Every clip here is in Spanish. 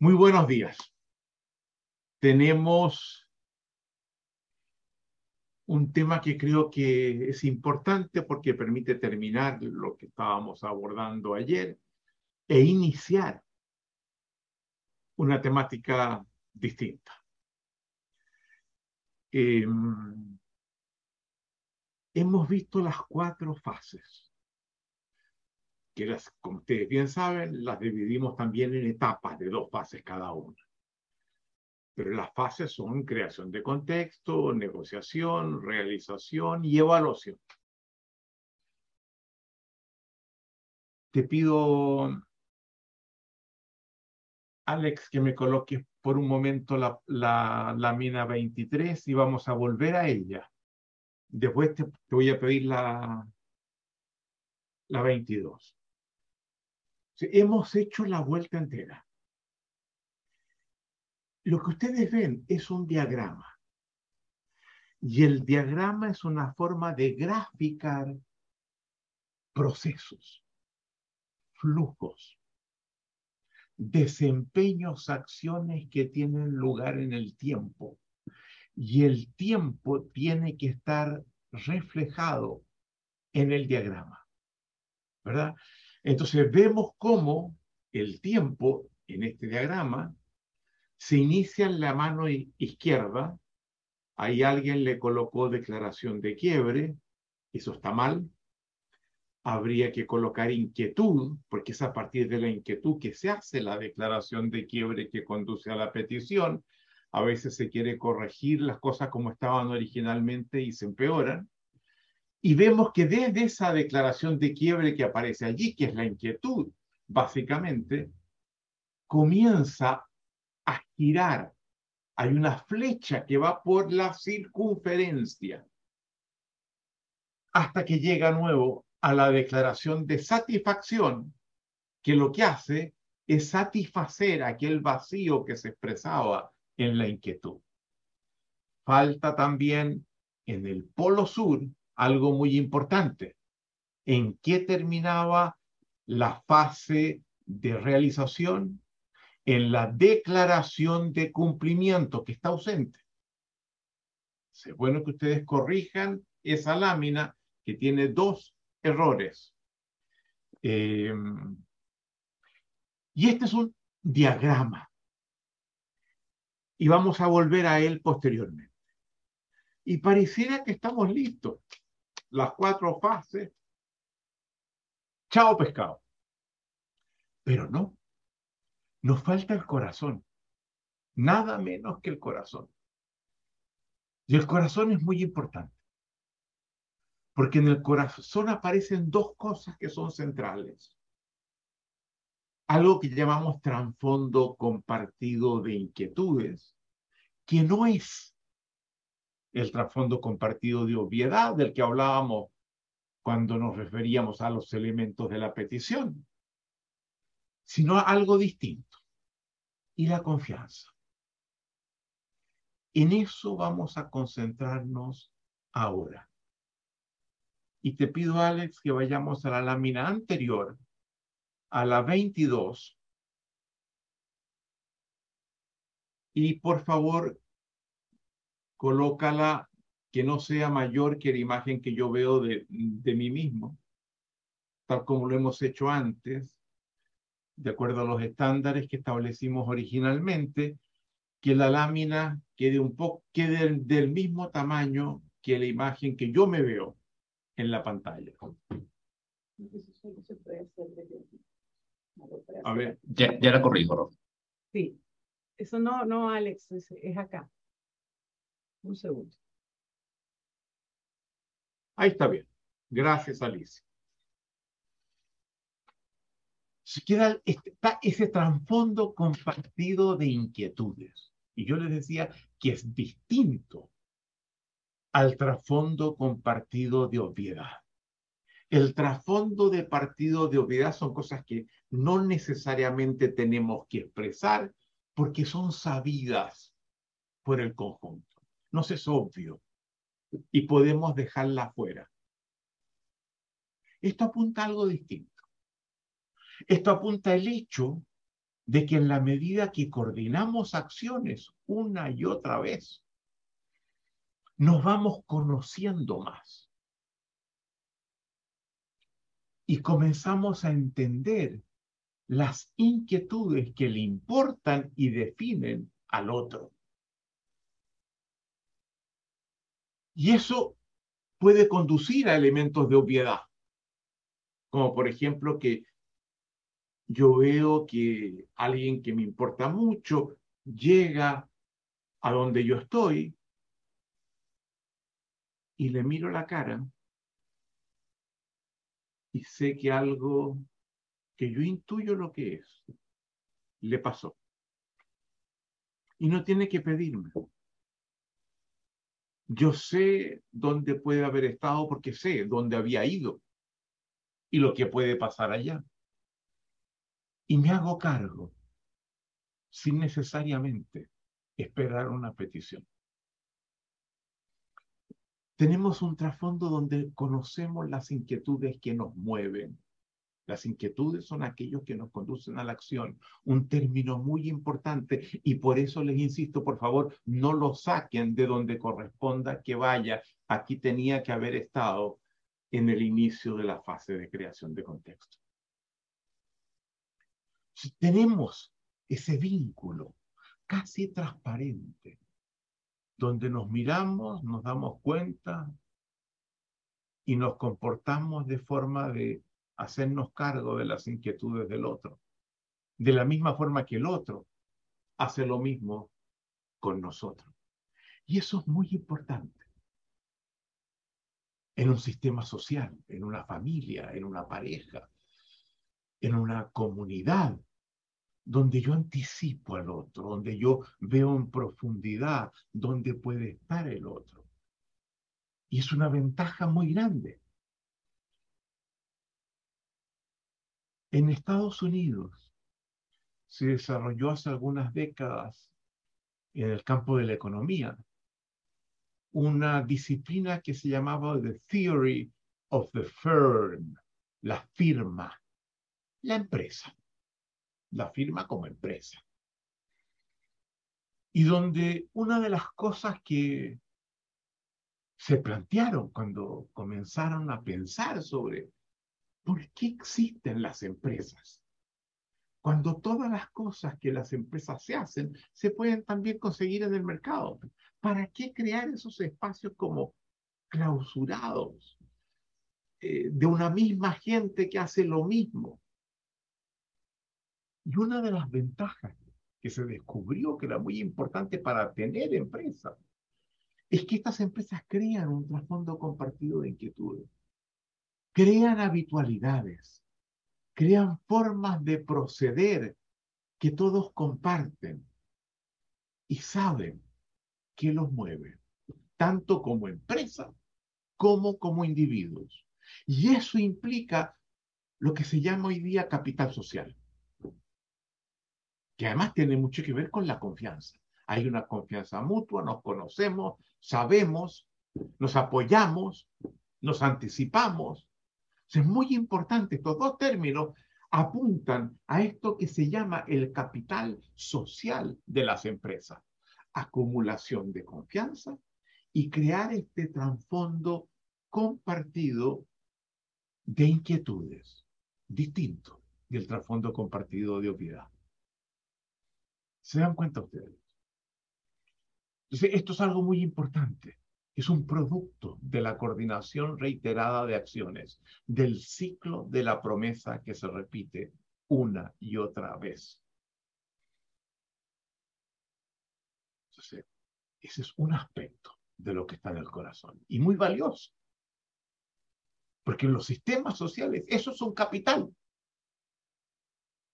Muy buenos días. Tenemos un tema que creo que es importante porque permite terminar lo que estábamos abordando ayer e iniciar una temática distinta. Em, hemos visto las cuatro fases que las, como ustedes bien saben, las dividimos también en etapas de dos fases cada una. Pero las fases son creación de contexto, negociación, realización y evaluación. Te pido, Alex, que me coloques por un momento la, la, la mina 23 y vamos a volver a ella. Después te, te voy a pedir la, la 22 hemos hecho la vuelta entera. Lo que ustedes ven es un diagrama. Y el diagrama es una forma de graficar procesos, flujos, desempeños, acciones que tienen lugar en el tiempo. Y el tiempo tiene que estar reflejado en el diagrama. ¿Verdad? Entonces vemos cómo el tiempo en este diagrama se inicia en la mano izquierda. Ahí alguien le colocó declaración de quiebre. Eso está mal. Habría que colocar inquietud, porque es a partir de la inquietud que se hace la declaración de quiebre que conduce a la petición. A veces se quiere corregir las cosas como estaban originalmente y se empeoran. Y vemos que desde esa declaración de quiebre que aparece allí, que es la inquietud, básicamente, comienza a girar. Hay una flecha que va por la circunferencia hasta que llega nuevo a la declaración de satisfacción, que lo que hace es satisfacer aquel vacío que se expresaba en la inquietud. Falta también en el polo sur algo muy importante. ¿En qué terminaba la fase de realización? En la declaración de cumplimiento que está ausente. Es bueno que ustedes corrijan esa lámina que tiene dos errores. Em, y este es un diagrama. Y vamos a volver a él posteriormente. Y pareciera que estamos listos las cuatro fases, chao pescado. Pero no, nos falta el corazón, nada menos que el corazón. Y el corazón es muy importante, porque en el corazón aparecen dos cosas que son centrales. Algo que llamamos trasfondo compartido de inquietudes, que no es el trasfondo compartido de obviedad del que hablábamos cuando nos referíamos a los elementos de la petición, sino algo distinto. Y la confianza. En eso vamos a concentrarnos ahora. Y te pido, Alex, que vayamos a la lámina anterior, a la 22. Y por favor, colócala que no sea mayor que la imagen que yo veo de, de mí mismo, tal como lo hemos hecho antes, de acuerdo a los estándares que establecimos originalmente, que la lámina quede un poco quede del, mismo tamaño que la imagen que yo me veo en la pantalla. A ver. Ya, ya la corrijo, Sí. Eso no, no, Alex, es acá. Un segundo. Ahí está bien. Gracias, Alicia. Se queda está ese trasfondo compartido de inquietudes. Y yo les decía que es distinto al trasfondo compartido de obviedad. El trasfondo de partido de obviedad son cosas que no necesariamente tenemos que expresar porque son sabidas por el conjunto nos es obvio y podemos dejarla fuera. Esto apunta a algo distinto. Esto apunta al hecho de que en la medida que coordinamos acciones una y otra vez, nos vamos conociendo más. Y comenzamos a entender las inquietudes que le importan y definen al otro. Y eso puede conducir a elementos de obviedad, como por ejemplo que yo veo que alguien que me importa mucho llega a donde yo estoy y le miro la cara y sé que algo que yo intuyo lo que es, le pasó. Y no tiene que pedirme. Yo sé dónde puede haber estado porque sé dónde había ido y lo que puede pasar allá. Y me hago cargo sin necesariamente esperar una petición. Tenemos un trasfondo donde conocemos las inquietudes que nos mueven, las inquietudes son aquellos que nos conducen a la acción, un término muy importante y por eso les insisto, por favor, no lo saquen de donde corresponda que vaya. Aquí tenía que haber estado en el inicio de la fase de creación de contexto. Si tenemos ese vínculo casi transparente, donde nos miramos, nos damos cuenta y nos comportamos de forma de hacernos cargo de las inquietudes del otro. De la misma forma que el otro hace lo mismo con nosotros. Y eso es muy importante. En un sistema social, en una familia, en una pareja, en una comunidad, donde yo anticipo al otro, donde yo veo en profundidad dónde puede estar el otro. Y es una ventaja muy grande. En Estados Unidos se desarrolló hace algunas décadas en el campo de la economía una disciplina que se llamaba The Theory of the Firm, la firma, la empresa, la firma como empresa. Y donde una de las cosas que se plantearon cuando comenzaron a pensar sobre ¿Por qué existen las empresas? Cuando todas las cosas que las empresas se hacen se pueden también conseguir en el mercado. ¿Para qué crear esos espacios como clausurados eh, de una misma gente que hace lo mismo? Y una de las ventajas que se descubrió que era muy importante para tener empresas es que estas empresas crean un trasfondo compartido de inquietudes crean habitualidades, crean formas de proceder que todos comparten y saben qué los mueve, tanto como empresa como como individuos. Y eso implica lo que se llama hoy día capital social, que además tiene mucho que ver con la confianza. Hay una confianza mutua, nos conocemos, sabemos, nos apoyamos, nos anticipamos, es muy importante, estos dos términos apuntan a esto que se llama el capital social de las empresas. Acumulación de confianza y crear este trasfondo compartido de inquietudes, distinto del trasfondo compartido de obviedad. ¿Se dan cuenta ustedes? Entonces, esto es algo muy importante es un producto de la coordinación reiterada de acciones, del ciclo de la promesa que se repite una y otra vez. Ese es un aspecto de lo que está en el corazón y muy valioso. Porque en los sistemas sociales eso es un capital.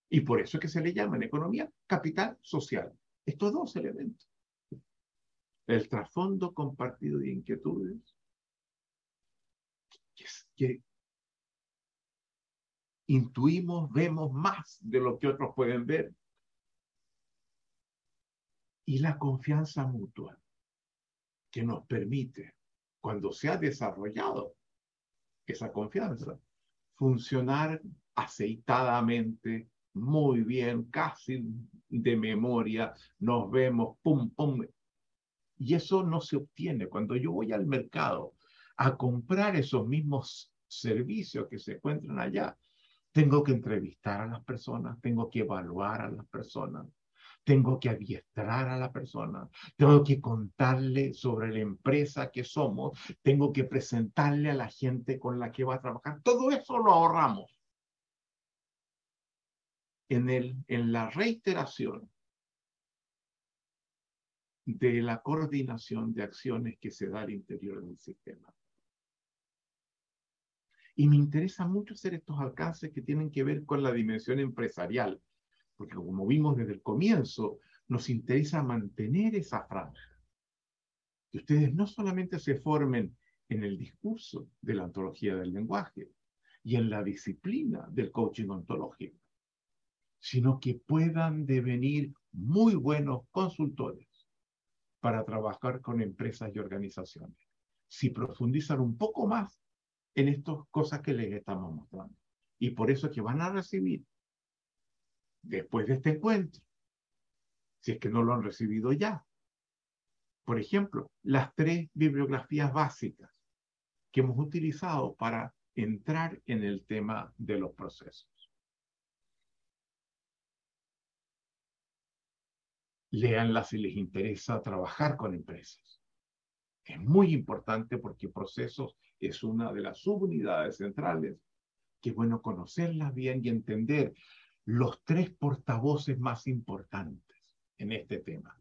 Y por eso es que se le llama en economía capital social. Estos dos elementos el trasfondo compartido de inquietudes, que, intuimos, vemos más de lo que otros pueden ver, y la confianza mutua que nos permite, cuando se ha desarrollado esa confianza, funcionar aceitadamente muy bien, casi de memoria, nos vemos, pum, pum. Y eso no se obtiene. Cuando yo voy al mercado a comprar esos mismos servicios que se encuentran allá, tengo que entrevistar a las personas, tengo que evaluar a las personas, tengo que adiestrar a la persona, tengo que contarle sobre la empresa que somos, tengo que presentarle a la gente con la que va a trabajar. Todo eso lo ahorramos en, el, en la reiteración de la coordinación de acciones que se da al interior del sistema. Y me interesa mucho hacer estos alcances que tienen que ver con la dimensión empresarial, porque como vimos desde el comienzo, nos interesa mantener esa franja. Que ustedes no solamente se formen en el discurso de la ontología del lenguaje y en la disciplina del coaching ontológico, sino que puedan devenir muy buenos consultores para trabajar con empresas y organizaciones. Si profundizan un poco más en estas cosas que les estamos mostrando. Y por eso que van a recibir después de este encuentro, si es que no lo han recibido ya. Por ejemplo, las tres bibliografías básicas que hemos utilizado para entrar en el tema de los procesos. Leanlas si les interesa trabajar con empresas. Es muy importante porque procesos es una de las subunidades centrales es bueno conocerlas bien y entender los tres portavoces más importantes en este tema.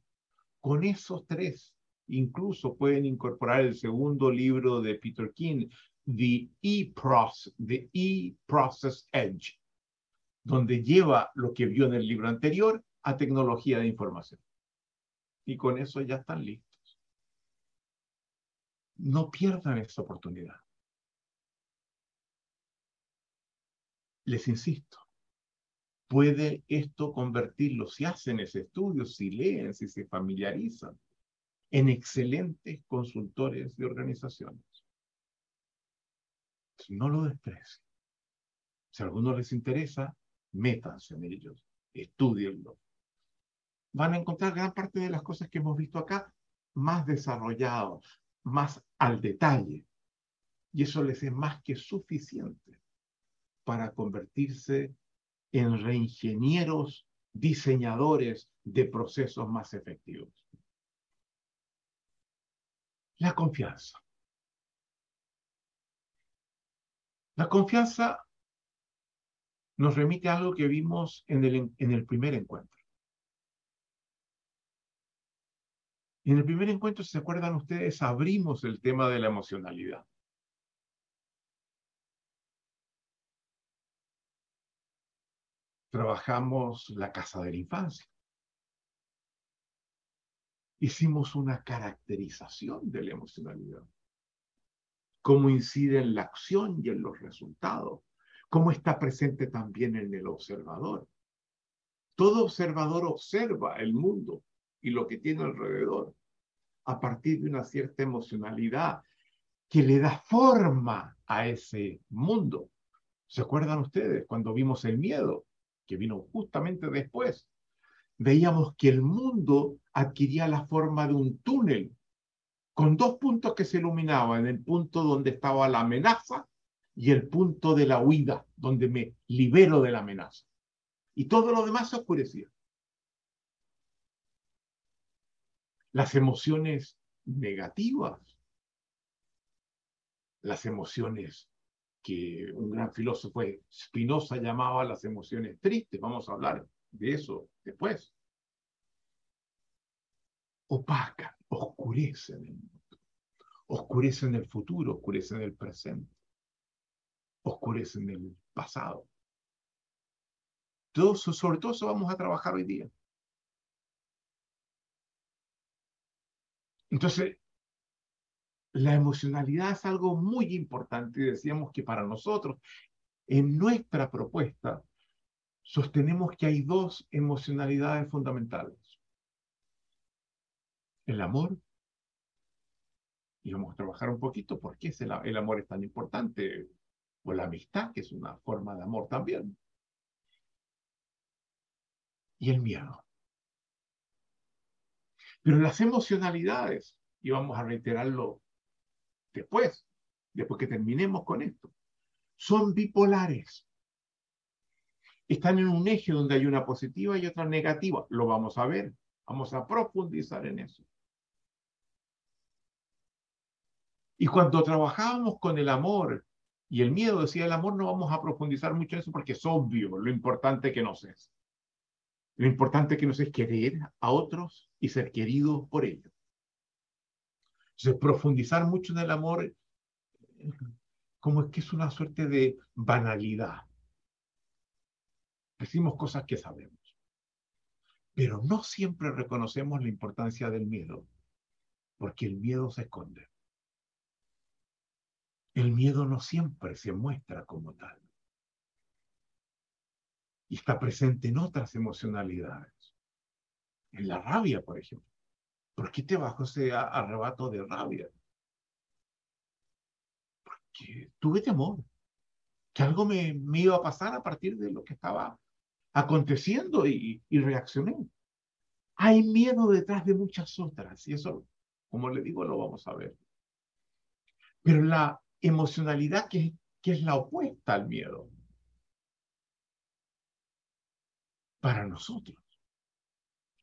Con esos tres, incluso pueden incorporar el segundo libro de Peter King, The E-Process, The E-Process Edge, donde lleva lo que vio en el libro anterior a tecnología de información. Y con eso ya están listos. No pierdan esta oportunidad. Les insisto, puede esto convertirlo, si hacen ese estudio, si leen, si se familiarizan, en excelentes consultores de organizaciones. No lo desprecien. Si a alguno les interesa, métanse en ellos, estudienlo. Van a encontrar gran parte de las cosas que hemos visto acá más desarrollados, más al detalle. Y eso les es más que suficiente para convertirse en reingenieros, diseñadores de procesos más efectivos. La confianza. La confianza nos remite a algo que vimos en el, en el primer encuentro. En el primer encuentro, si se acuerdan ustedes, abrimos el tema de la emocionalidad. trabajamos la casa de la infancia. Hicimos una caracterización de la emocionalidad. Cómo incide en la acción y en los resultados. Cómo está presente también en el observador. Todo observador observa el mundo y lo que tiene alrededor a partir de una cierta emocionalidad que le da forma a ese mundo. ¿Se acuerdan ustedes cuando vimos el miedo? que vino justamente después, veíamos que el mundo adquiría la forma de un túnel con dos puntos que se iluminaban, el punto donde estaba la amenaza y el punto de la huida, donde me libero de la amenaza. Y todo lo demás se oscurecía. Las emociones negativas, las emociones que un gran filósofo Spinoza llamaba las emociones tristes. Vamos a hablar de eso después. Opacan, oscurecen el mundo, oscurecen el futuro, oscurecen el presente, oscurecen el pasado. Todo sobre todo eso vamos a trabajar hoy día. Entonces, la emocionalidad es algo muy importante y decíamos que para nosotros, en nuestra propuesta, sostenemos que hay dos emocionalidades fundamentales. El amor, y vamos a trabajar un poquito por qué el, el amor es tan importante, o la amistad, que es una forma de amor también. y el miedo. Pero las emocionalidades, y vamos a reiterarlo después, después que terminemos con esto, son bipolares. Están en un eje donde hay una positiva y otra negativa. Lo vamos a ver, vamos a profundizar en eso. Y cuando trabajábamos con el amor y el miedo, decía el amor, no vamos a profundizar mucho en eso porque es obvio lo importante que nos es. Lo importante que nos es querer a otros y ser queridos por ellos. Entonces, profundizar mucho en el amor, como es que es una suerte de banalidad. Decimos cosas que sabemos. Pero no siempre reconocemos la importancia del miedo, porque el miedo se esconde. El miedo no siempre se muestra como tal. Y está presente en otras emocionalidades. En la rabia, por ejemplo. ¿Por qué te bajo ese arrebato de rabia? Porque tuve temor. Que algo me, iba a pasar a partir de lo que estaba aconteciendo y, y reaccioné. Hay miedo detrás de muchas otras. Y eso, como le digo, lo vamos a ver. Pero la emocionalidad que, que es la opuesta al miedo. Para nosotros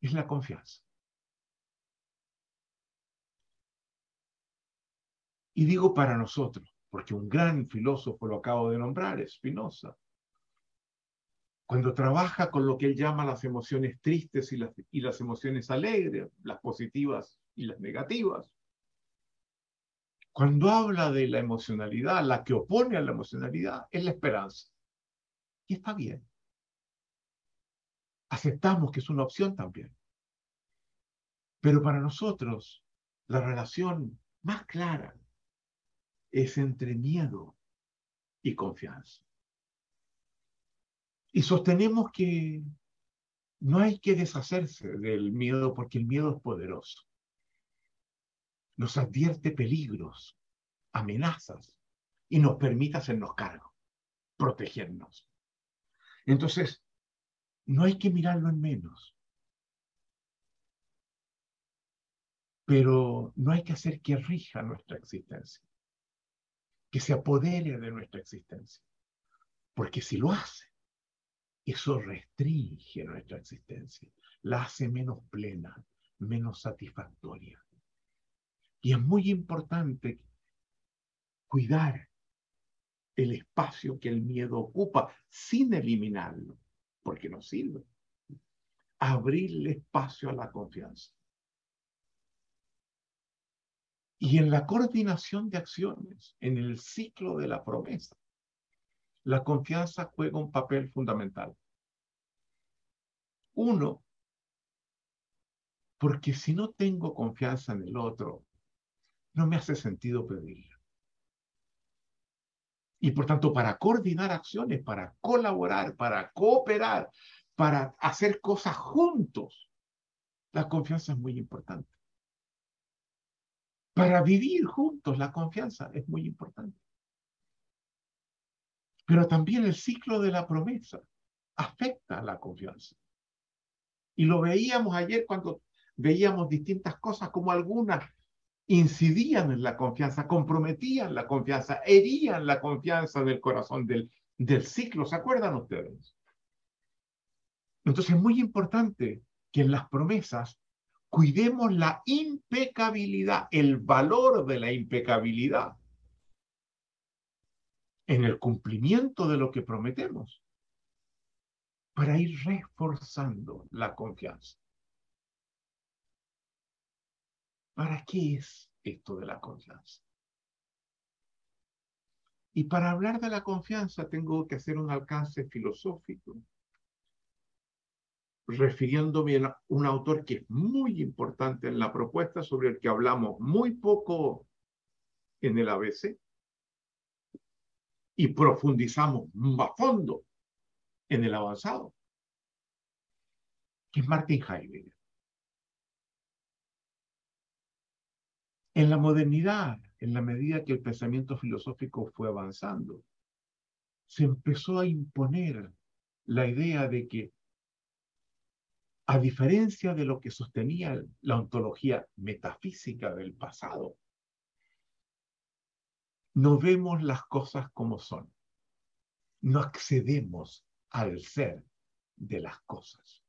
es la confianza. Y digo para nosotros, porque un gran filósofo lo acabo de nombrar, Spinoza. Cuando trabaja con lo que él llama las emociones tristes y las, y las emociones alegres, las positivas y las negativas, cuando habla de la emocionalidad, la que opone a la emocionalidad es la esperanza. Y está bien. Aceptamos que es una opción también. Pero para nosotros, la relación más clara es entre miedo y confianza. Y sostenemos que no hay que deshacerse del miedo porque el miedo es poderoso nos advierte peligros, amenazas y nos permite hacernos cargo, protegernos. Entonces, no hay que mirarlo en menos, pero no hay que hacer que rija nuestra existencia, que se apodere de nuestra existencia, porque si lo hace, eso restringe nuestra existencia, la hace menos plena, menos satisfactoria. Y es muy importante cuidar el espacio que el miedo ocupa sin eliminarlo, porque no sirve. Abrirle espacio a la confianza. Y en la coordinación de acciones, en el ciclo de la promesa, la confianza juega un papel fundamental. Uno, porque si no tengo confianza en el otro, no me hace sentido pedirla. Y por tanto, para coordinar acciones, para colaborar, para cooperar, para hacer cosas juntos, la confianza es muy importante. Para vivir juntos, la confianza es muy importante. Pero también el ciclo de la promesa afecta a la confianza. Y lo veíamos ayer cuando veíamos distintas cosas, como algunas incidían en la confianza, comprometían la confianza, herían la confianza del corazón del, del ciclo. ¿Se acuerdan ustedes? Entonces es muy importante que en las promesas cuidemos la impecabilidad, el valor de la impecabilidad en el cumplimiento de lo que prometemos para ir reforzando la confianza. ¿Para qué es esto de la confianza? Y para hablar de la confianza tengo que hacer un alcance filosófico, refiriéndome a un autor que es muy importante en la propuesta, sobre el que hablamos muy poco en el ABC, y profundizamos a fondo en el avanzado, que es Martin Heidegger. En la modernidad, en la medida que el pensamiento filosófico fue avanzando, se empezó a imponer la idea de que a diferencia de lo que sostenía la ontología metafísica del pasado, no vemos las cosas como son. No accedemos al ser de las cosas.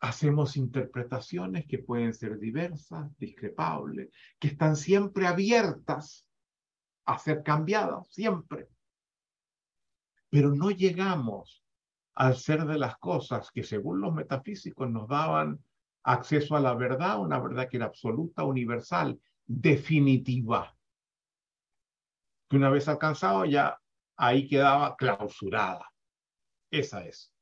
Hacemos interpretaciones que pueden ser diversas, discrepables, que están siempre abiertas a ser cambiadas, siempre. Pero no llegamos al ser de las cosas que según los metafísicos nos daban acceso a la verdad, una verdad que era absoluta, universal, definitiva. Que una vez alcanzado ya ahí quedaba clausurada. Esa es.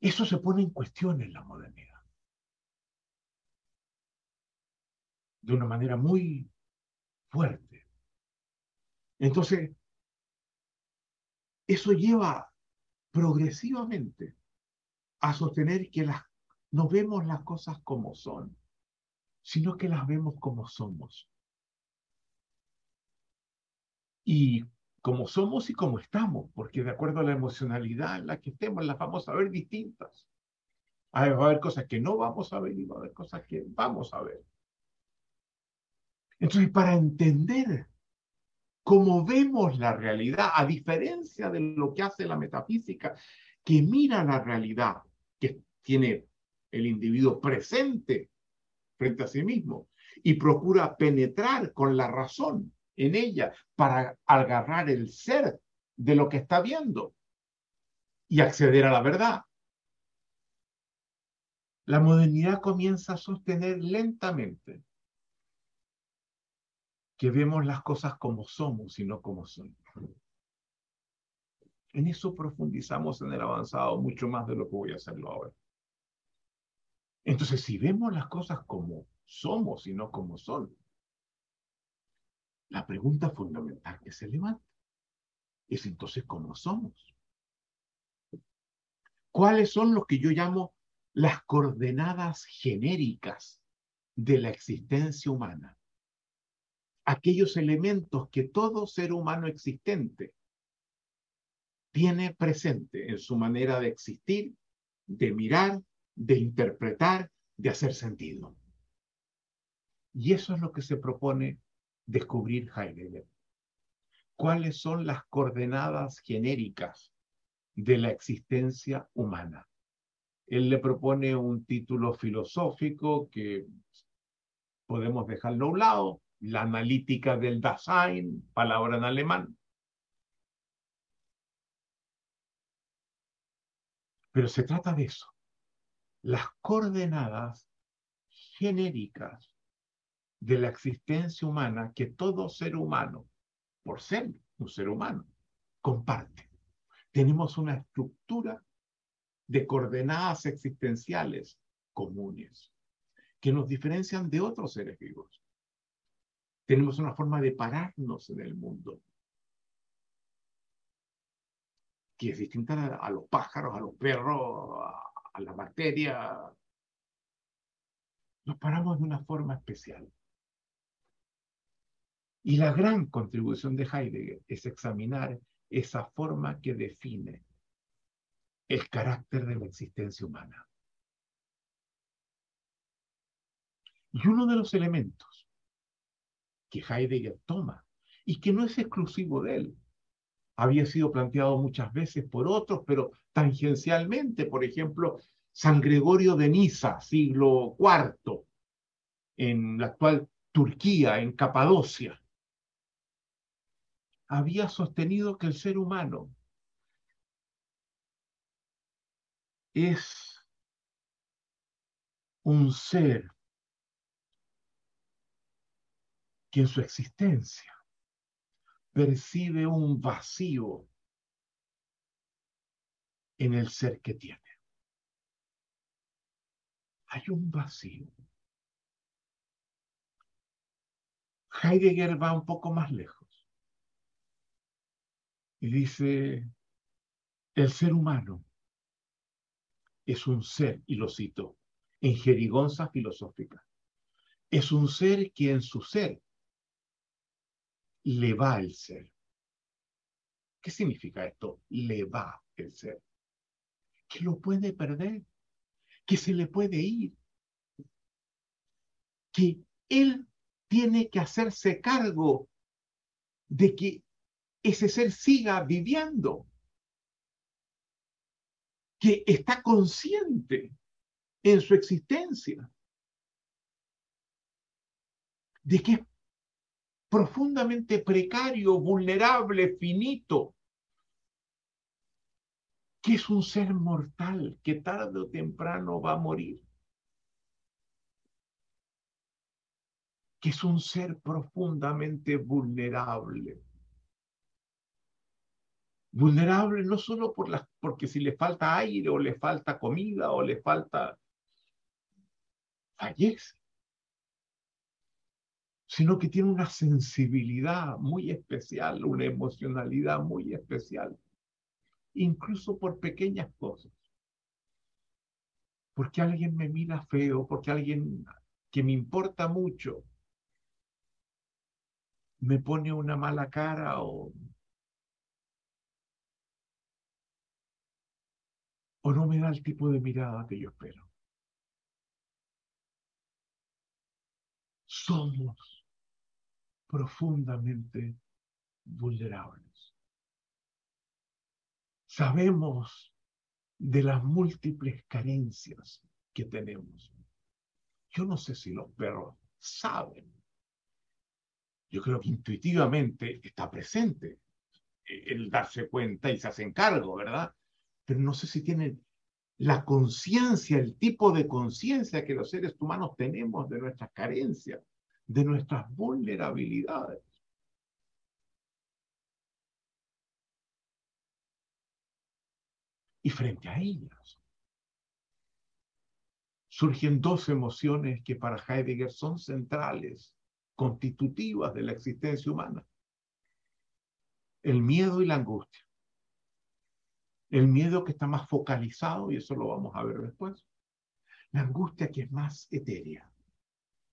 Eso se pone en cuestión en la modernidad. De una manera muy fuerte. Entonces, eso lleva progresivamente a sostener que las, no vemos las cosas como son, sino que las vemos como somos. Y como somos y como estamos, porque de acuerdo a la emocionalidad en la que estemos, las vamos a ver distintas. Va a haber cosas que no vamos a ver y va a haber cosas que vamos a ver. Entonces, para entender cómo vemos la realidad, a diferencia de lo que hace la metafísica, que mira la realidad que tiene el individuo presente frente a sí mismo y procura penetrar con la razón en ella para agarrar el ser de lo que está viendo y acceder a la verdad. La modernidad comienza a sostener lentamente que vemos las cosas como somos y no como son. En eso profundizamos en el avanzado mucho más de lo que voy a hacerlo ahora. Entonces, si vemos las cosas como somos y no como son, la pregunta fundamental que se levanta es entonces cómo somos. ¿Cuáles son lo que yo llamo las coordenadas genéricas de la existencia humana? Aquellos elementos que todo ser humano existente tiene presente en su manera de existir, de mirar, de interpretar, de hacer sentido. Y eso es lo que se propone descubrir Heidegger. ¿Cuáles son las coordenadas genéricas de la existencia humana? Él le propone un título filosófico que podemos dejarlo a un lado, la analítica del Dasein, palabra en alemán. Pero se trata de eso, las coordenadas genéricas de la existencia humana que todo ser humano, por ser un ser humano, comparte. Tenemos una estructura de coordenadas existenciales comunes que nos diferencian de otros seres vivos. Tenemos una forma de pararnos en el mundo que es distinta a, los pájaros, a los perros, a, a la bacteria. Nos paramos de una forma especial. Y la gran contribución de Heidegger es examinar esa forma que define el carácter de la existencia humana. Y uno de los elementos que Heidegger toma y que no es exclusivo de él, había sido planteado muchas veces por otros, pero tangencialmente, por ejemplo, San Gregorio de Niza, siglo IV, en la actual Turquía, en Capadocia, había sostenido que el ser humano es un ser que en su existencia percibe un vacío en el ser que tiene. Hay un vacío. Heidegger va un poco más lejos y dice, el ser humano es un ser, y lo cito, en jerigonza filosófica, es un ser que en su ser le va el ser. ¿Qué significa esto? Le va el ser. que lo puede perder, que se le puede ir, que él tiene que hacerse cargo de que ese ser siga viviendo, que está consciente en su existencia, de que es profundamente precario, vulnerable, finito, que es un ser mortal que tarde o temprano va a morir. que es un ser profundamente vulnerable. Vulnerable no solo por las, porque si le falta aire o le falta comida o le falta, fallece, sino que tiene una sensibilidad muy especial, una emocionalidad muy especial, incluso por pequeñas cosas. Porque alguien me mira feo, porque alguien que me importa mucho me pone una mala cara o, o no me da el tipo de mirada que yo espero. Somos profundamente vulnerables. Sabemos de las múltiples carencias que tenemos. Yo no sé si los perros saben yo creo que intuitivamente está presente el darse cuenta y se hacen cargo, ¿verdad? Pero no sé si tienen la conciencia, el tipo de conciencia que los seres humanos tenemos de nuestras carencias, de nuestras vulnerabilidades. Y frente a ellas surgen dos emociones que para Heidegger son centrales constitutivas de la existencia humana. El miedo y la angustia. El miedo que está más focalizado, y eso lo vamos a ver después. La angustia que es más etérea,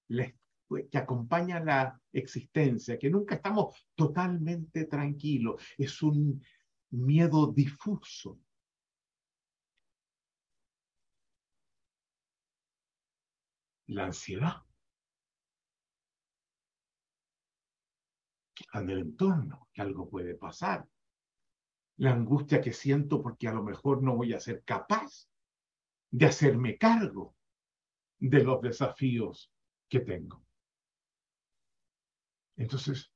que acompaña la existencia, que nunca estamos totalmente tranquilos. Es un miedo difuso. La ansiedad en el entorno, que algo puede pasar. La angustia que siento porque a lo mejor no voy a ser capaz de hacerme cargo de los desafíos que tengo. Entonces,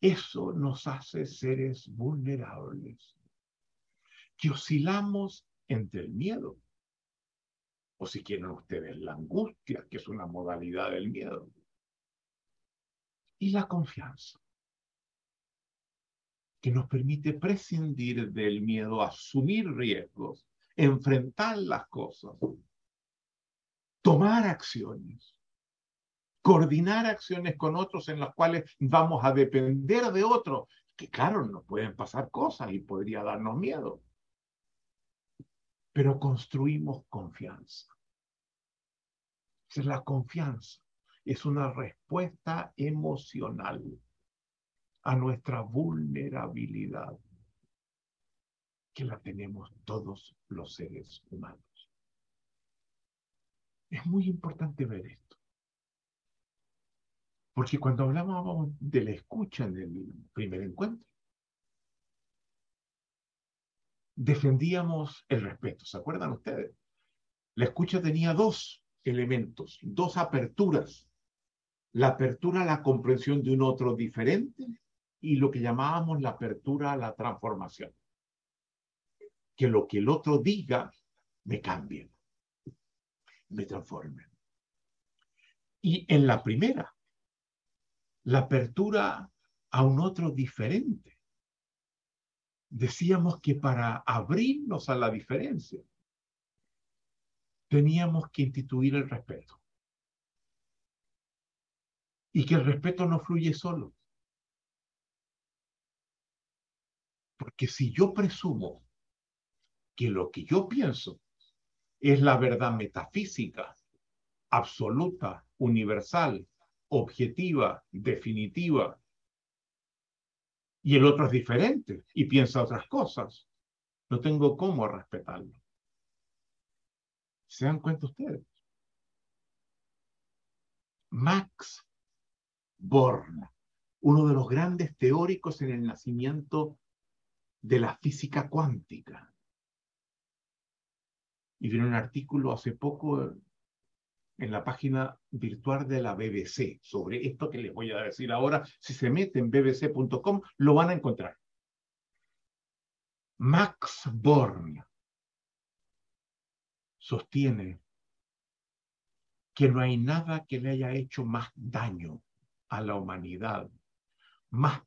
eso nos hace seres vulnerables, que oscilamos entre el miedo, o si quieren ustedes, la angustia, que es una modalidad del miedo, y la confianza, que nos permite prescindir del miedo, asumir riesgos, enfrentar las cosas, tomar acciones, coordinar acciones con otros en las cuales vamos a depender de otros, que claro, nos pueden pasar cosas y podría darnos miedo, pero construimos confianza. es la confianza. Es una respuesta emocional a nuestra vulnerabilidad que la tenemos todos los seres humanos. Es muy importante ver esto. Porque cuando hablábamos de la escucha en el primer encuentro, defendíamos el respeto. ¿Se acuerdan ustedes? La escucha tenía dos elementos, dos aperturas la apertura a la comprensión de un otro diferente y lo que llamábamos la apertura a la transformación. Que lo que el otro diga me cambie, me transforme. Y en la primera, la apertura a un otro diferente. Decíamos que para abrirnos a la diferencia, teníamos que instituir el respeto y que el respeto no fluye solo. Porque si yo presumo que lo que yo pienso es la verdad metafísica, absoluta, universal, objetiva, definitiva, y el otro es diferente y piensa otras cosas, no tengo cómo respetarlo. ¿Se dan cuenta ustedes? Max Born, uno de los grandes teóricos en el nacimiento de la física cuántica. Y vino un artículo hace poco en la página virtual de la BBC sobre esto que les voy a decir ahora. Si se meten en bbc.com, lo van a encontrar. Max Born sostiene que no hay nada que le haya hecho más daño a la humanidad, más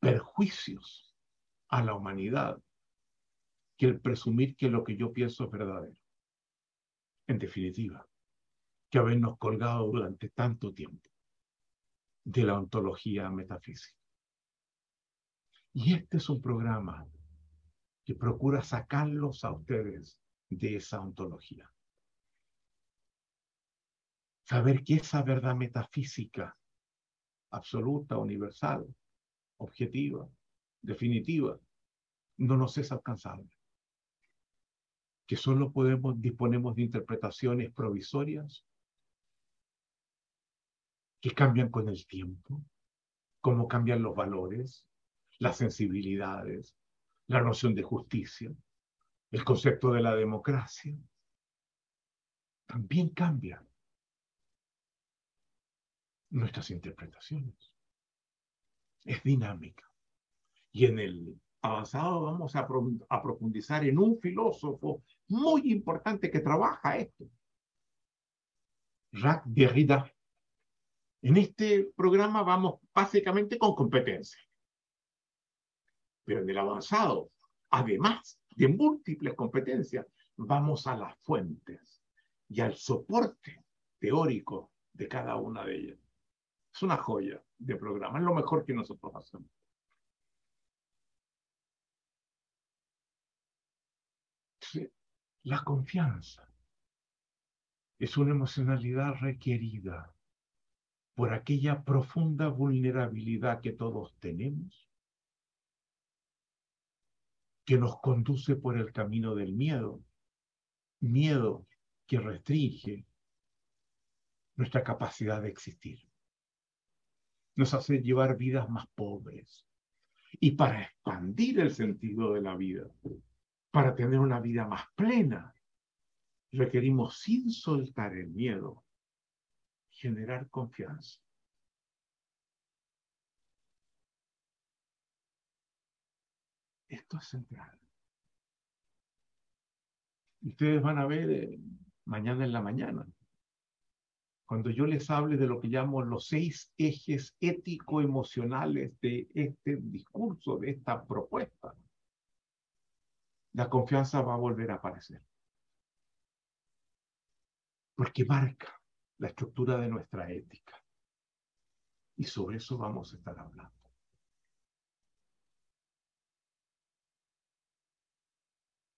perjuicios a la humanidad que el presumir que lo que yo pienso es verdadero. En definitiva, que habernos colgado durante tanto tiempo de la ontología metafísica. Y este es un programa que procura sacarlos a ustedes de esa ontología. Saber que esa verdad metafísica, absoluta, universal, objetiva, definitiva, no nos es alcanzable. Que solo podemos, disponemos de interpretaciones provisorias que cambian con el tiempo, cómo cambian los valores, las sensibilidades, la noción de justicia, el concepto de la democracia. También cambian nuestras interpretaciones. Es dinámica. Y en el avanzado vamos a, a profundizar en un filósofo muy importante que trabaja esto. Jacques Derrida. En este programa vamos básicamente con competencia. Pero en el avanzado, además de múltiples competencias, vamos a las fuentes y al soporte teórico de cada una de ellas. Es una joya de programa, es lo mejor que nosotros hacemos. La confianza es una emocionalidad requerida por aquella profunda vulnerabilidad que todos tenemos, que nos conduce por el camino del miedo, miedo que restringe nuestra capacidad de existir nos hace llevar vidas más pobres. Y para expandir el sentido de la vida, para tener una vida más plena, requerimos sin soltar el miedo, generar confianza. Esto es central. Ustedes van a ver eh, mañana en la mañana cuando yo les hable de lo que llamo los seis ejes ético-emocionales de este discurso, de esta propuesta, la confianza va a volver a aparecer. Porque marca la estructura de nuestra ética. Y sobre eso vamos a estar hablando.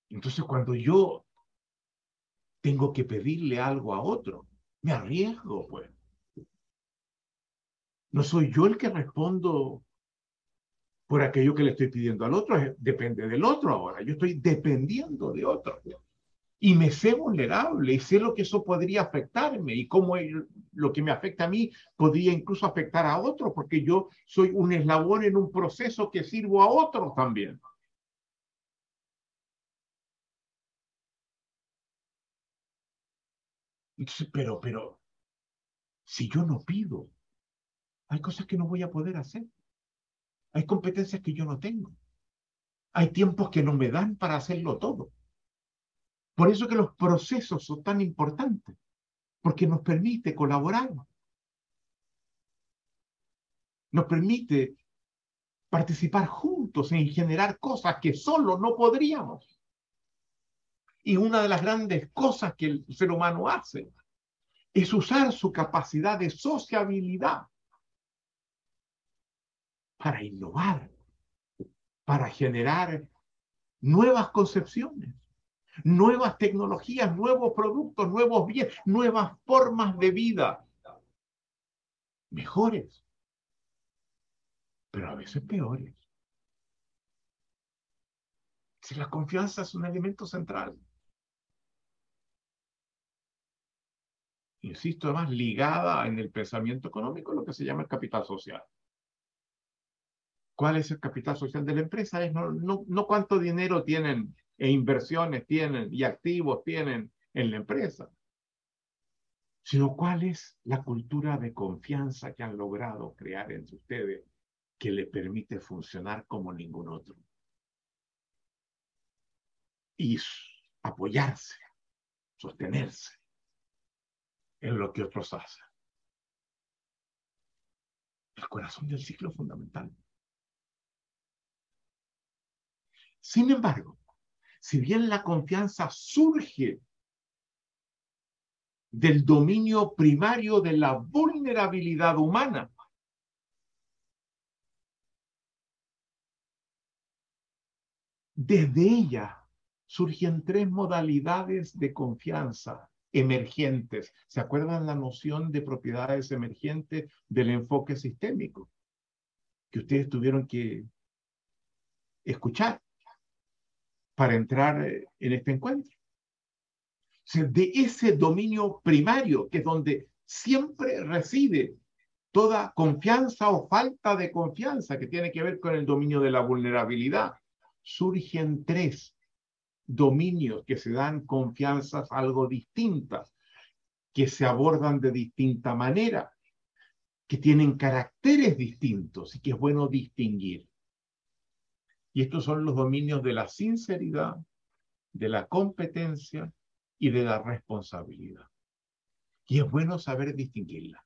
Entonces, cuando yo tengo que pedirle algo a otro, me arriesgo, pues. No soy yo el que respondo por aquello que le estoy pidiendo al otro, depende del otro ahora. Yo estoy dependiendo de otro. Y me sé vulnerable y sé lo que eso podría afectarme y cómo lo que me afecta a mí podría incluso afectar a otros, porque yo soy un eslabón en un proceso que sirvo a otros también. Pero, pero, si yo no pido, hay cosas que no voy a poder hacer. Hay competencias que yo no tengo. Hay tiempos que no me dan para hacerlo todo. Por eso que los procesos son tan importantes, porque nos permite colaborar. Nos permite participar juntos en generar cosas que solo no podríamos. Y una de las grandes cosas que el ser humano hace es usar su capacidad de sociabilidad para innovar, para generar nuevas concepciones, nuevas tecnologías, nuevos productos, nuevos bienes, nuevas formas de vida, mejores, pero a veces peores. Si la confianza es un elemento central. Insisto, además ligada en el pensamiento económico lo que se llama el capital social. ¿Cuál es el capital social de la empresa? Es no, no, no cuánto dinero tienen e inversiones tienen y activos tienen en la empresa, sino cuál es la cultura de confianza que han logrado crear entre ustedes que le permite funcionar como ningún otro. Y apoyarse, sostenerse en lo que otros hacen. El corazón del ciclo fundamental. Sin embargo, si bien la confianza surge del dominio primario de la vulnerabilidad humana, desde ella surgen tres modalidades de confianza emergentes. ¿Se acuerdan la noción de propiedades emergentes del enfoque sistémico? Que ustedes tuvieron que escuchar para entrar eh, en este encuentro. de ese dominio primario, que es donde siempre reside toda confianza o falta de confianza que tiene que ver con el dominio de la vulnerabilidad, surgen tres dominios que se dan confianzas algo distintas, que se abordan de distinta manera, que tienen caracteres distintos y que es bueno distinguir. Y estos son los dominios de la sinceridad, de la competencia y de la responsabilidad. Y es bueno saber distinguirlas.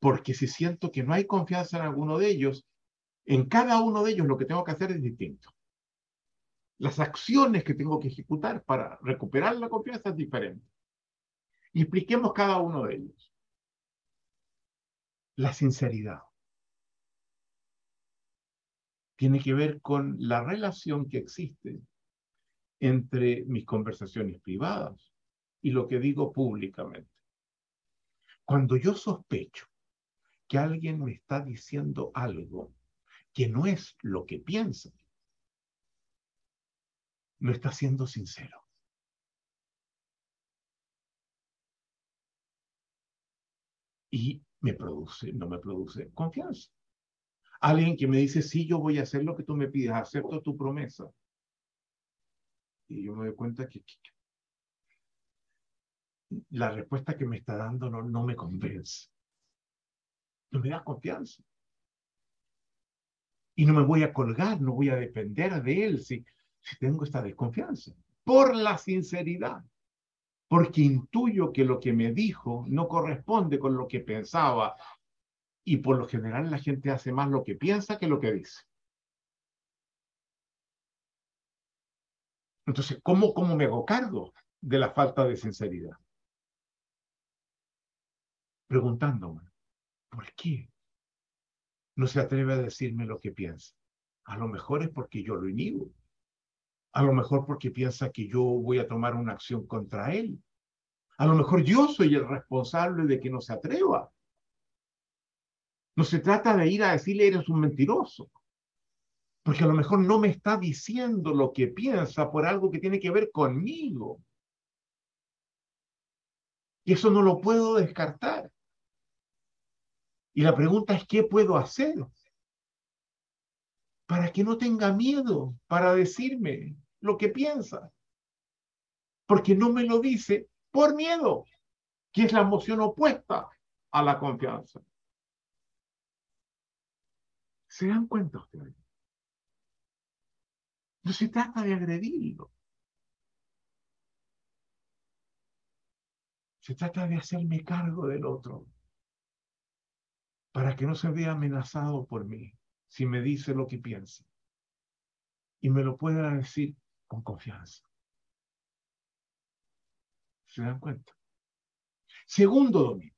Porque si siento que no hay confianza en alguno de ellos, en cada uno de ellos lo que tengo que hacer es distinto. Las acciones que tengo que ejecutar para recuperar la confianza es diferente. Y expliquemos cada uno de ellos. La sinceridad tiene que ver con la relación que existe entre mis conversaciones privadas y lo que digo públicamente. Cuando yo sospecho que alguien me está diciendo algo que no es lo que piensa, no está siendo sincero. Y me produce, no me produce confianza. Alguien que me dice, sí, yo voy a hacer lo que tú me pides, acepto tu promesa. Y yo me doy cuenta que, la respuesta que me está dando no, no me convence. No me da confianza. Y no me voy a colgar, no voy a depender de él si, si tengo esta desconfianza. Por la sinceridad. Porque intuyo que lo que me dijo no corresponde con lo que pensaba, y por lo general la gente hace más lo que piensa que lo que dice. Entonces, ¿cómo, cómo me hago cargo de la falta de sinceridad? Preguntándome, ¿por qué no se atreve a decirme lo que piensa? A lo mejor es porque yo lo inhibo. A lo mejor porque piensa que yo voy a tomar una acción contra él. A lo mejor yo soy el responsable de que no se atreva. No se trata de ir a decirle eres un mentiroso, porque a lo mejor no me está diciendo lo que piensa por algo que tiene que ver conmigo. Y eso no lo puedo descartar. Y la pregunta es, ¿qué puedo hacer? Para que no tenga miedo para decirme lo que piensa. Porque no me lo dice por miedo, que es la emoción opuesta a la confianza. ¿Se dan cuenta ustedes? No se trata de agredirlo. Se trata de hacerme cargo del otro para que no se vea amenazado por mí si me dice lo que piensa y me lo pueda decir con confianza. ¿Se dan cuenta? Segundo dominio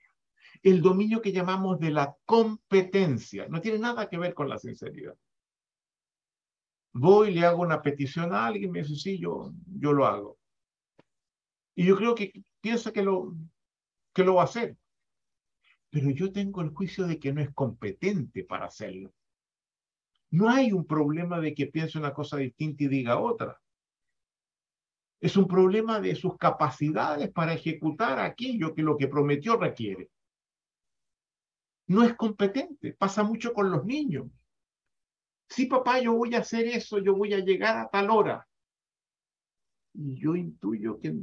el dominio que llamamos de la competencia. No tiene nada que ver con la sinceridad. Voy, le hago una petición a alguien, me dice, sí, yo, yo lo hago. Y yo creo que piensa que lo, que lo va a hacer. Pero yo tengo el juicio de que no es competente para hacerlo. No hay un problema de que piense una cosa distinta y diga otra. Es un problema de sus capacidades para ejecutar aquello que lo que prometió requiere. No es competente. Pasa mucho con los niños. Sí, papá, yo voy a hacer eso, yo voy a llegar a tal hora. Y yo intuyo que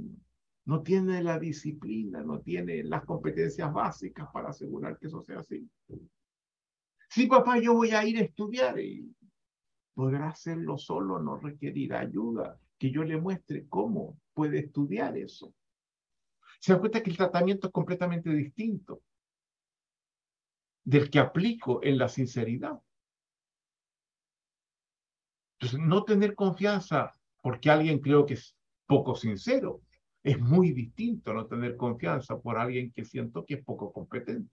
no tiene la disciplina, no tiene las competencias básicas para asegurar que eso sea así. Sí, papá, yo voy a ir a estudiar y podrá hacerlo solo, no requerirá ayuda, que yo le muestre cómo puede estudiar eso. Se da cuenta que el tratamiento es completamente distinto del que aplico en la sinceridad. Entonces, no tener confianza porque alguien creo que es poco sincero es muy distinto no tener confianza por alguien que siento que es poco competente.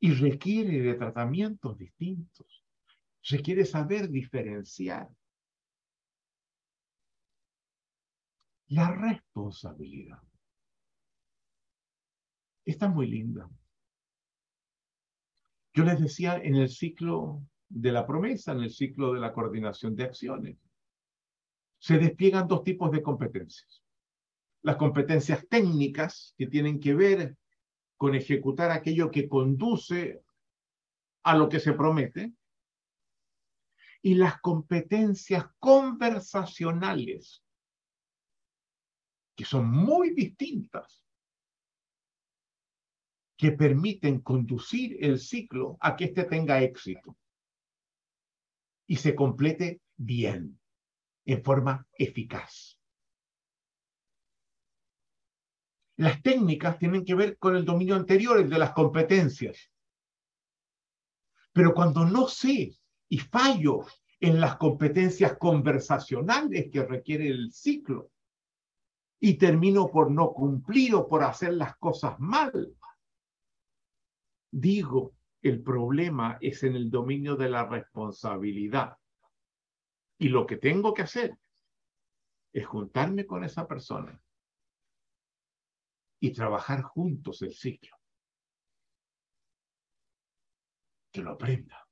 Y requiere de tratamientos distintos. Requiere saber diferenciar. La responsabilidad. Está muy linda. Yo les decía en el ciclo de la promesa, en el ciclo de la coordinación de acciones, se despliegan dos tipos de competencias. Las competencias técnicas, que tienen que ver con ejecutar aquello que conduce a lo que se promete, y las competencias conversacionales, que son muy distintas, que permiten conducir el ciclo a que éste tenga éxito y se complete bien en forma eficaz. Las técnicas tienen que ver con el dominio anterior, el de las competencias. Pero cuando no sé y fallo en las competencias conversacionales que requiere el ciclo y termino por no cumplir o por hacer las cosas mal, digo, el problema es en el dominio de la responsabilidad. Y lo que tengo que hacer es juntarme con esa persona y trabajar juntos el ciclo. Que lo aprenda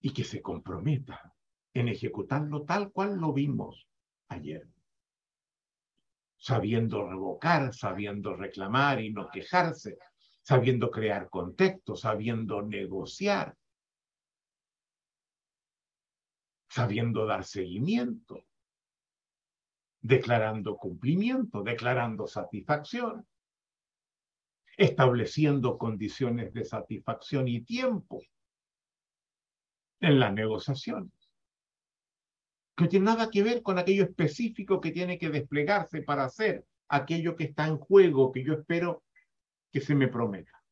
y que se comprometa en ejecutarlo tal cual lo vimos ayer. Sabiendo revocar, sabiendo reclamar y no quejarse, sabiendo crear contexto, sabiendo negociar, sabiendo dar seguimiento, declarando cumplimiento, declarando satisfacción, estableciendo condiciones de satisfacción y tiempo en las negociaciones, que no tiene nada que ver con aquello específico que tiene que desplegarse para hacer aquello que está en juego, que yo espero que se me prometa.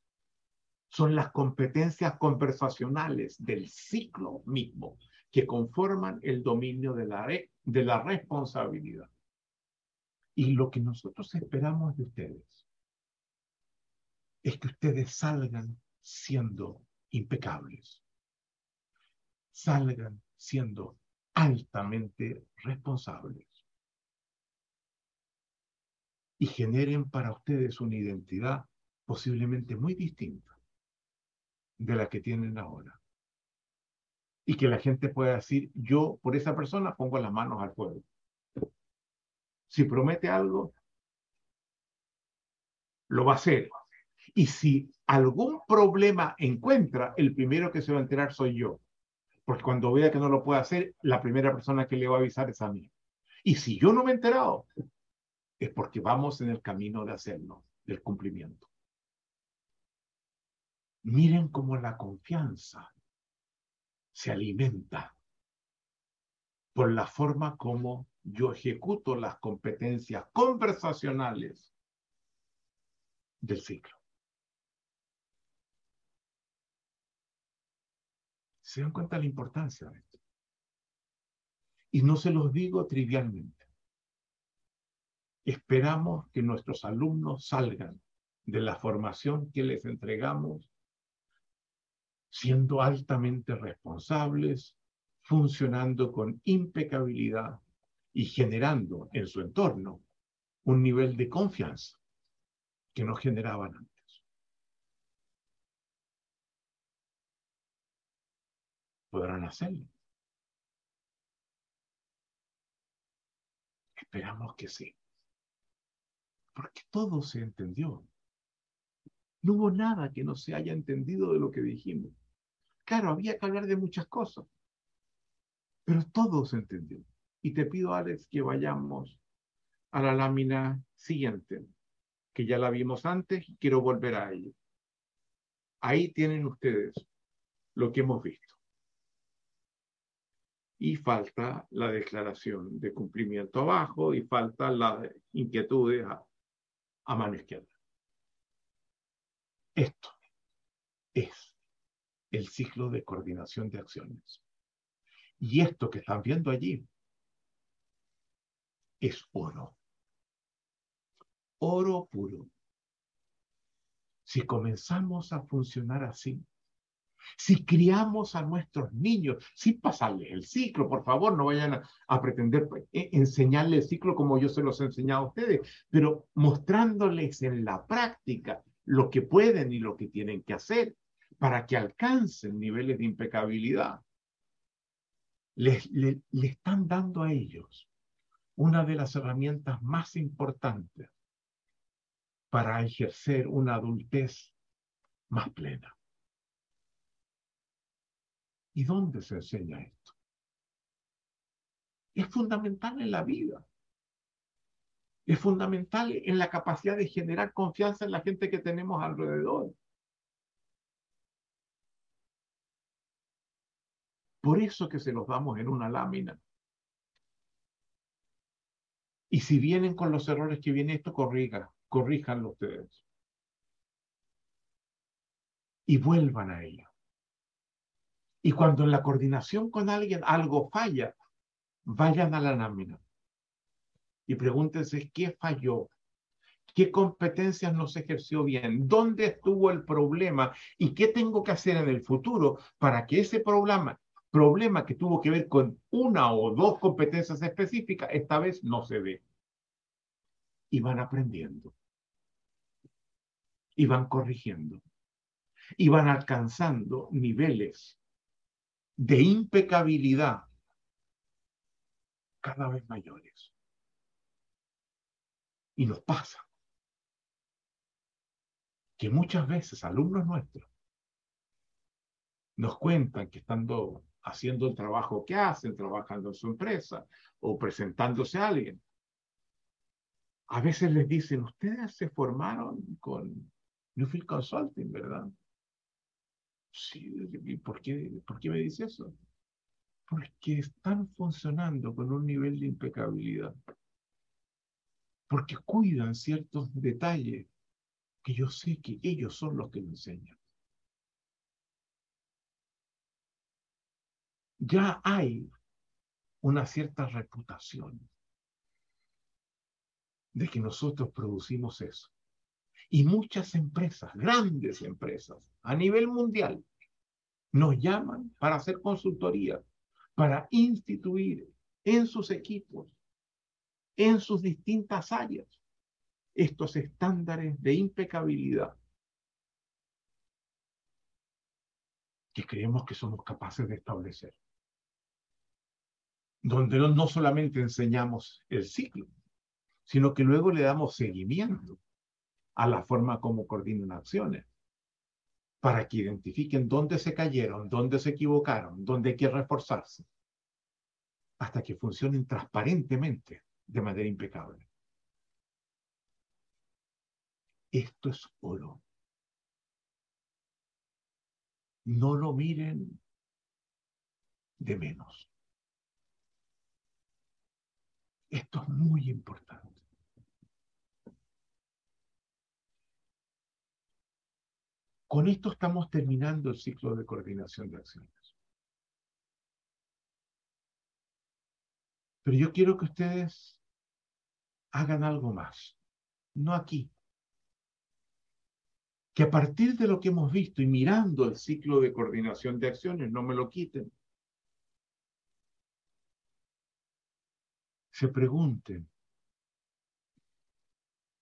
Son las competencias conversacionales del ciclo mismo, que conforman el dominio de la, de la responsabilidad. Y lo que nosotros esperamos de ustedes es que ustedes salgan siendo impecables, salgan siendo altamente responsables y generen para ustedes una identidad posiblemente muy distinta de la que tienen ahora y que la gente pueda decir, yo por esa persona pongo las manos al fuego. Si promete algo, lo va a hacer. Y si algún problema encuentra, el primero que se va a enterar soy yo. Porque cuando vea que no lo puede hacer, la primera persona que le va a avisar es a mí. Y si yo no me he enterado, es porque vamos en el camino de hacerlo, del cumplimiento. Miren cómo la confianza se alimenta por la forma como yo ejecuto las competencias conversacionales del ciclo. ¿Se dan cuenta de la importancia de esto? Y no se los digo trivialmente. Esperamos que nuestros alumnos salgan de la formación que les entregamos siendo altamente responsables, funcionando con impecabilidad y generando en su entorno un nivel de confianza que no generaban antes. Podrán hacerlo. Esperamos que sí. Porque todo se entendió. No hubo nada que no se haya entendido de lo que dijimos. Claro, había que hablar de muchas cosas, pero todo se entendió. Y te pido, Alex, que vayamos a la lámina siguiente, que ya la vimos antes y quiero volver a ella. Ahí tienen ustedes lo que hemos visto. Y falta la declaración de cumplimiento abajo y falta las inquietudes a, a mano izquierda. Esto es el ciclo de coordinación de acciones. Y esto que están viendo allí es oro. Oro puro. Si comenzamos a funcionar así, si criamos a nuestros niños, sin pasarles el ciclo, por favor, no vayan a, pretender eh, enseñarles el ciclo como yo se los he enseñado a ustedes, pero mostrándoles en la práctica lo que pueden y lo que tienen que hacer para que alcancen niveles de impecabilidad. Les, le, están dando a ellos una de las herramientas más importantes para ejercer una adultez más plena. ¿Y dónde se enseña esto? Es fundamental en la vida. Es fundamental en la capacidad de generar confianza en la gente que tenemos alrededor. Por eso que se los damos en una lámina. Y si vienen con los errores que viene esto, corrija, corríjanlo ustedes. Y vuelvan a ella. Y cuando en la coordinación con alguien algo falla, vayan a la lámina y pregúntense qué falló, qué competencias no se ejerció bien, dónde estuvo el problema y qué tengo que hacer en el futuro para que ese problema, problema que tuvo que ver con una o dos competencias específicas, esta vez no se ve. Y van aprendiendo. Y van corrigiendo. Y van alcanzando niveles de impecabilidad cada vez mayores. Y nos pasa que muchas veces alumnos nuestros nos cuentan que estando haciendo el trabajo que hacen, trabajando en su empresa o presentándose a alguien. A veces les dicen, ustedes se formaron con Newfield Consulting, ¿verdad? Sí, ¿por qué, ¿por qué me dice eso? Porque están funcionando con un nivel de impecabilidad. Porque cuidan ciertos detalles que yo sé que ellos son los que lo enseñan. ya hay una cierta reputación de que nosotros producimos eso. Y muchas empresas, grandes empresas, a nivel mundial, nos llaman para hacer consultoría, para instituir en sus equipos, en sus distintas áreas, estos estándares de impecabilidad que creemos que somos capaces de establecer donde no, solamente enseñamos el ciclo, sino que luego le damos seguimiento a la forma como coordinan acciones, para que identifiquen dónde se cayeron, dónde se equivocaron, dónde hay que reforzarse, hasta que funcionen transparentemente de manera impecable. Esto es oro. No lo miren de menos. Esto es muy importante. Con esto estamos terminando el ciclo de coordinación de acciones. Pero yo quiero que ustedes hagan algo más. No aquí. Que a partir de lo que hemos visto y mirando el ciclo de coordinación de acciones, no me lo quiten. se pregunten,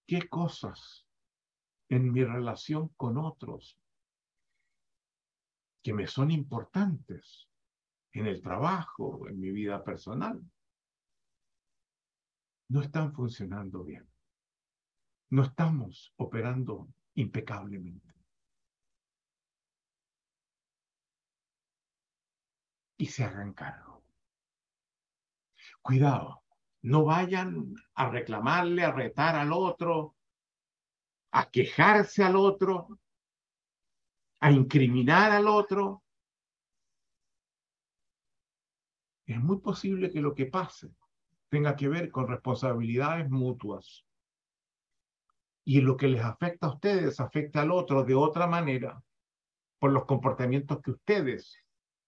¿qué cosas en mi relación con otros que me son importantes en el trabajo, en mi vida personal, no están funcionando bien. No estamos operando impecablemente. Y se hagan cargo. Cuidado, no vayan a reclamarle, a retar al otro, a quejarse al otro, a incriminar al otro. Es muy posible que lo que pase tenga que ver con responsabilidades mutuas. Y lo que les afecta a ustedes afecta al otro de otra manera por los comportamientos que ustedes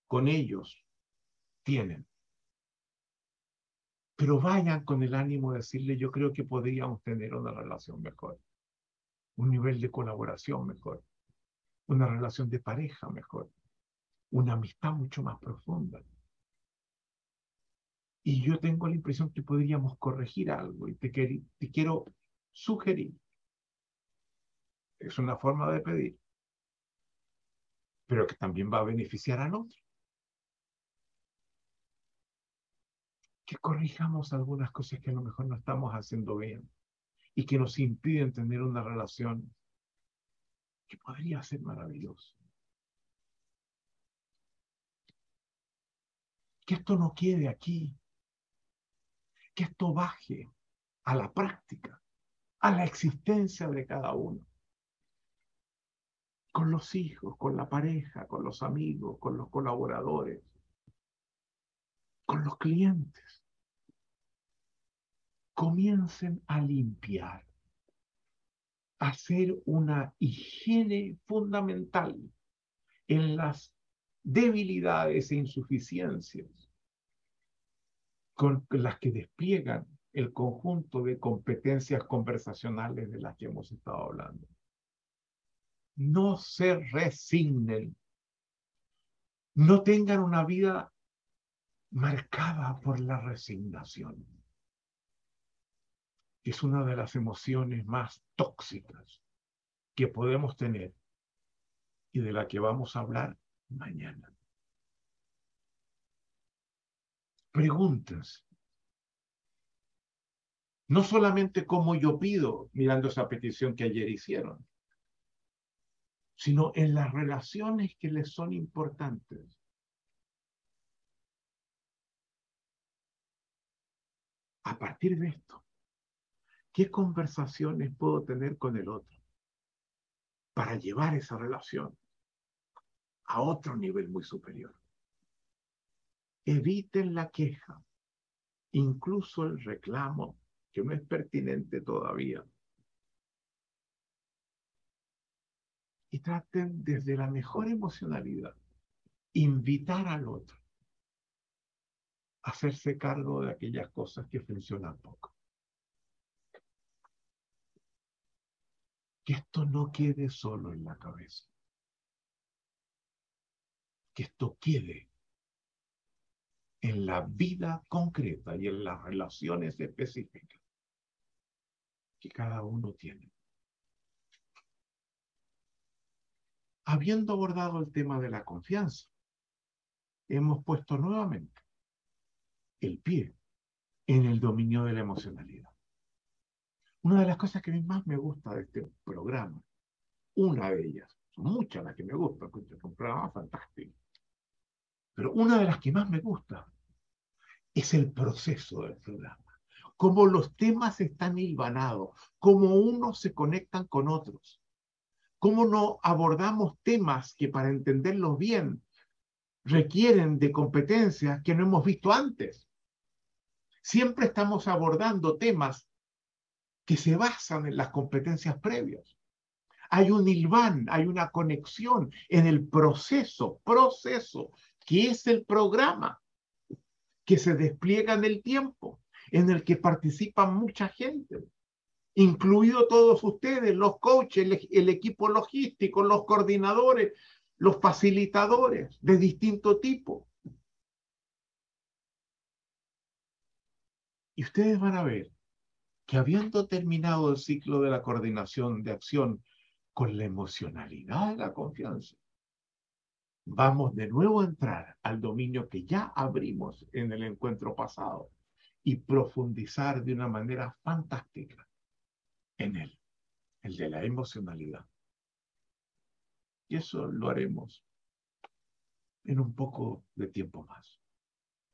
con ellos tienen. Pero vayan con el ánimo de decirle, yo creo que podríamos tener una relación mejor, un nivel de colaboración mejor, una relación de pareja mejor, una amistad mucho más profunda. Y yo tengo la impresión que podríamos corregir algo y te, te quiero sugerir. Es una forma de pedir, pero que también va a beneficiar al otro. que corrijamos algunas cosas que a lo mejor no estamos haciendo bien y que nos impiden tener una relación que podría ser maravillosa. Que esto no quede aquí, que esto baje a la práctica, a la existencia de cada uno. Con los hijos, con la pareja, con los amigos, con los colaboradores, con los clientes. Comiencen a limpiar, a hacer una higiene fundamental en las debilidades e insuficiencias con las que despliegan el conjunto de competencias conversacionales de las que hemos estado hablando. No se resignen. No tengan una vida marcada por la resignación. Es una de las emociones más tóxicas que podemos tener y de la que vamos a hablar mañana. Preguntas. No solamente como yo pido, mirando esa petición que ayer hicieron, sino en las relaciones que les son importantes. a partir de esto, ¿qué conversaciones puedo tener con el otro para llevar esa relación a otro nivel muy superior? Eviten la queja, incluso el reclamo, que no es pertinente todavía. Y traten desde la mejor emocionalidad, invitar al otro hacerse cargo de aquellas cosas que funcionan poco. Que esto no quede solo en la cabeza. Que esto quede en la vida concreta y en las relaciones específicas que cada uno tiene. Habiendo abordado el tema de la confianza, hemos puesto nuevamente el pie en el dominio de la emocionalidad. Una de las cosas que a mí más me gusta de este programa, una de ellas, son muchas las que me gustan, porque es un programa fantástico, pero una de las que más me gusta es el proceso del programa, cómo los temas están hilvanados, cómo unos se conectan con otros, cómo no abordamos temas que para entenderlos bien requieren de competencias que no hemos visto antes. Siempre estamos abordando temas que se basan en las competencias previas. Hay un hilván, hay una conexión en el proceso, proceso, que es el programa que se despliega en el tiempo, en el que participa mucha gente, incluido todos ustedes, los coaches, el, el equipo logístico, los coordinadores, los facilitadores de distinto tipo. Y ustedes van a ver que habiendo terminado el ciclo de la coordinación de acción con la emocionalidad de la confianza, vamos de nuevo a entrar al dominio que ya abrimos en el encuentro pasado y profundizar de una manera fantástica en él, el de la emocionalidad. Y eso lo haremos en un poco de tiempo más.